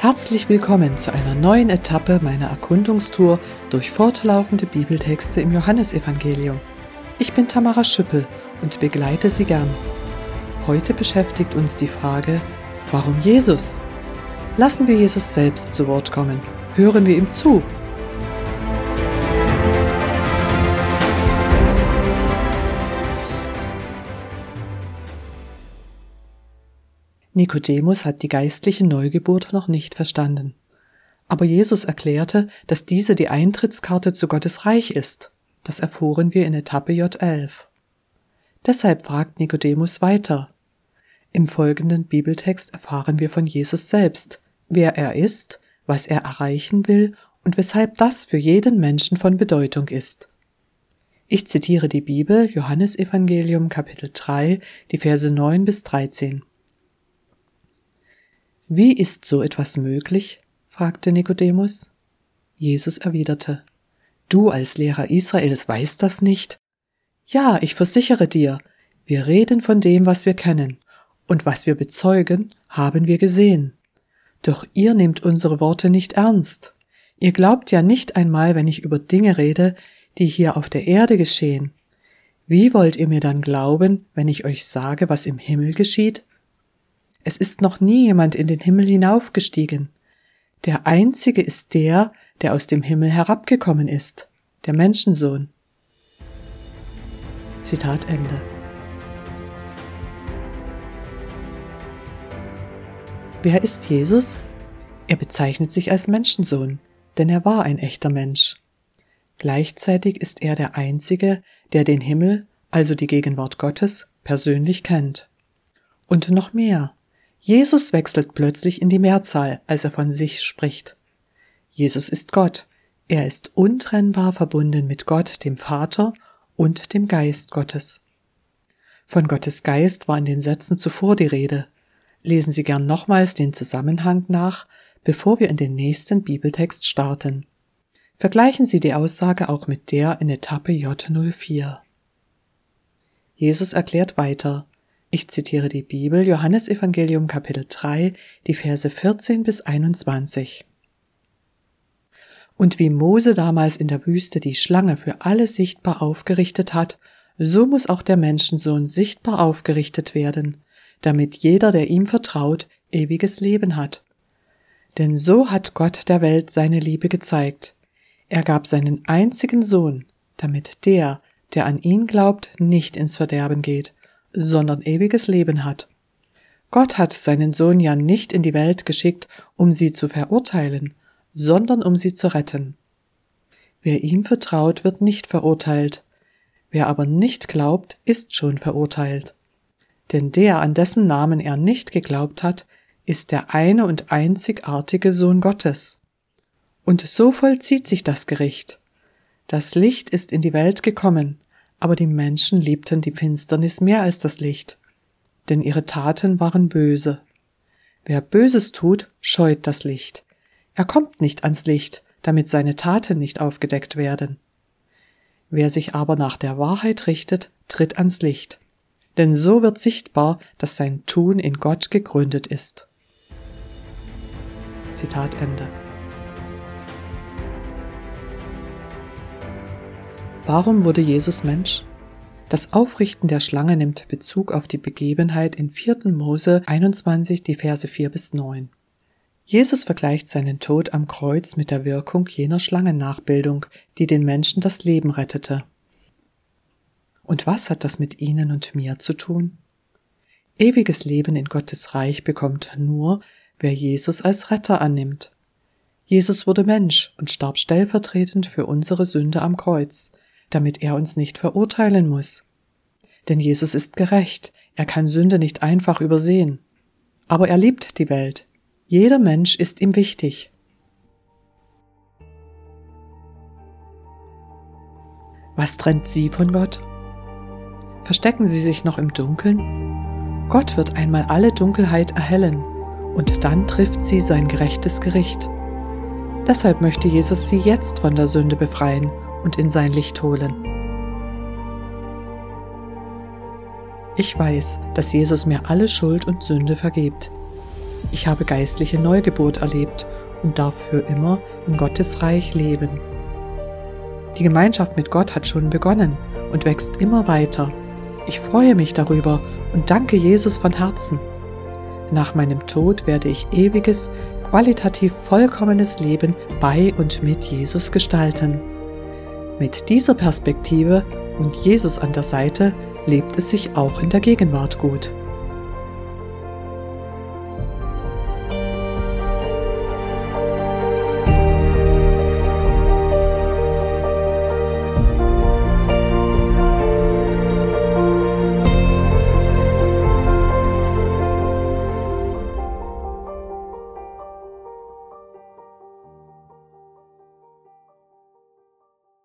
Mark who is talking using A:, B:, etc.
A: Herzlich willkommen zu einer neuen Etappe meiner Erkundungstour durch fortlaufende Bibeltexte im Johannesevangelium. Ich bin Tamara Schüppel und begleite Sie gern. Heute beschäftigt uns die Frage, warum Jesus? Lassen wir Jesus selbst zu Wort kommen. Hören wir ihm zu Nikodemus hat die geistliche Neugeburt noch nicht verstanden. Aber Jesus erklärte, dass diese die Eintrittskarte zu Gottes Reich ist. Das erfuhren wir in Etappe J11. Deshalb fragt Nikodemus weiter. Im folgenden Bibeltext erfahren wir von Jesus selbst, wer er ist, was er erreichen will und weshalb das für jeden Menschen von Bedeutung ist. Ich zitiere die Bibel, Johannesevangelium Kapitel 3, die Verse 9 bis 13. Wie ist so etwas möglich? fragte Nikodemus. Jesus erwiderte, Du als Lehrer Israels weißt das nicht? Ja, ich versichere dir, wir reden von dem, was wir kennen, und was wir bezeugen, haben wir gesehen. Doch ihr nehmt unsere Worte nicht ernst. Ihr glaubt ja nicht einmal, wenn ich über Dinge rede, die hier auf der Erde geschehen. Wie wollt ihr mir dann glauben, wenn ich euch sage, was im Himmel geschieht? Es ist noch nie jemand in den Himmel hinaufgestiegen. Der einzige ist der, der aus dem Himmel herabgekommen ist, der Menschensohn. Zitat Ende. Wer ist Jesus? Er bezeichnet sich als Menschensohn, denn er war ein echter Mensch. Gleichzeitig ist er der Einzige, der den Himmel, also die Gegenwart Gottes, persönlich kennt. Und noch mehr. Jesus wechselt plötzlich in die Mehrzahl, als er von sich spricht. Jesus ist Gott. Er ist untrennbar verbunden mit Gott, dem Vater und dem Geist Gottes. Von Gottes Geist war in den Sätzen zuvor die Rede. Lesen Sie gern nochmals den Zusammenhang nach, bevor wir in den nächsten Bibeltext starten. Vergleichen Sie die Aussage auch mit der in Etappe J04. Jesus erklärt weiter, ich zitiere die Bibel, Johannes Evangelium Kapitel 3, die Verse 14 bis 21. Und wie Mose damals in der Wüste die Schlange für alle sichtbar aufgerichtet hat, so muss auch der Menschensohn sichtbar aufgerichtet werden, damit jeder, der ihm vertraut, ewiges Leben hat. Denn so hat Gott der Welt seine Liebe gezeigt. Er gab seinen einzigen Sohn, damit der, der an ihn glaubt, nicht ins Verderben geht, sondern ewiges Leben hat. Gott hat seinen Sohn ja nicht in die Welt geschickt, um sie zu verurteilen, sondern um sie zu retten. Wer ihm vertraut, wird nicht verurteilt, wer aber nicht glaubt, ist schon verurteilt. Denn der, an dessen Namen er nicht geglaubt hat, ist der eine und einzigartige Sohn Gottes. Und so vollzieht sich das Gericht. Das Licht ist in die Welt gekommen, aber die Menschen liebten die Finsternis mehr als das Licht, denn ihre Taten waren böse. Wer Böses tut, scheut das Licht. Er kommt nicht ans Licht, damit seine Taten nicht aufgedeckt werden. Wer sich aber nach der Wahrheit richtet, tritt ans Licht. Denn so wird sichtbar, dass sein Tun in Gott gegründet ist. Zitat Ende. Warum wurde Jesus Mensch? Das Aufrichten der Schlange nimmt Bezug auf die Begebenheit in 4. Mose 21, die Verse 4 bis 9. Jesus vergleicht seinen Tod am Kreuz mit der Wirkung jener Schlangennachbildung, die den Menschen das Leben rettete. Und was hat das mit Ihnen und mir zu tun? Ewiges Leben in Gottes Reich bekommt nur, wer Jesus als Retter annimmt. Jesus wurde Mensch und starb stellvertretend für unsere Sünde am Kreuz, damit er uns nicht verurteilen muss. Denn Jesus ist gerecht, er kann Sünde nicht einfach übersehen. Aber er liebt die Welt. Jeder Mensch ist ihm wichtig. Was trennt Sie von Gott? Verstecken Sie sich noch im Dunkeln? Gott wird einmal alle Dunkelheit erhellen, und dann trifft Sie sein gerechtes Gericht. Deshalb möchte Jesus Sie jetzt von der Sünde befreien und in sein Licht holen. Ich weiß, dass Jesus mir alle Schuld und Sünde vergibt. ich habe geistliche Neugeburt erlebt und darf für immer im Gottesreich leben. Die Gemeinschaft mit Gott hat schon begonnen und wächst immer weiter. Ich freue mich darüber und danke Jesus von Herzen. Nach meinem Tod werde ich ewiges, qualitativ vollkommenes Leben bei und mit Jesus gestalten. Mit dieser Perspektive und Jesus an der Seite lebt es sich auch in der Gegenwart gut.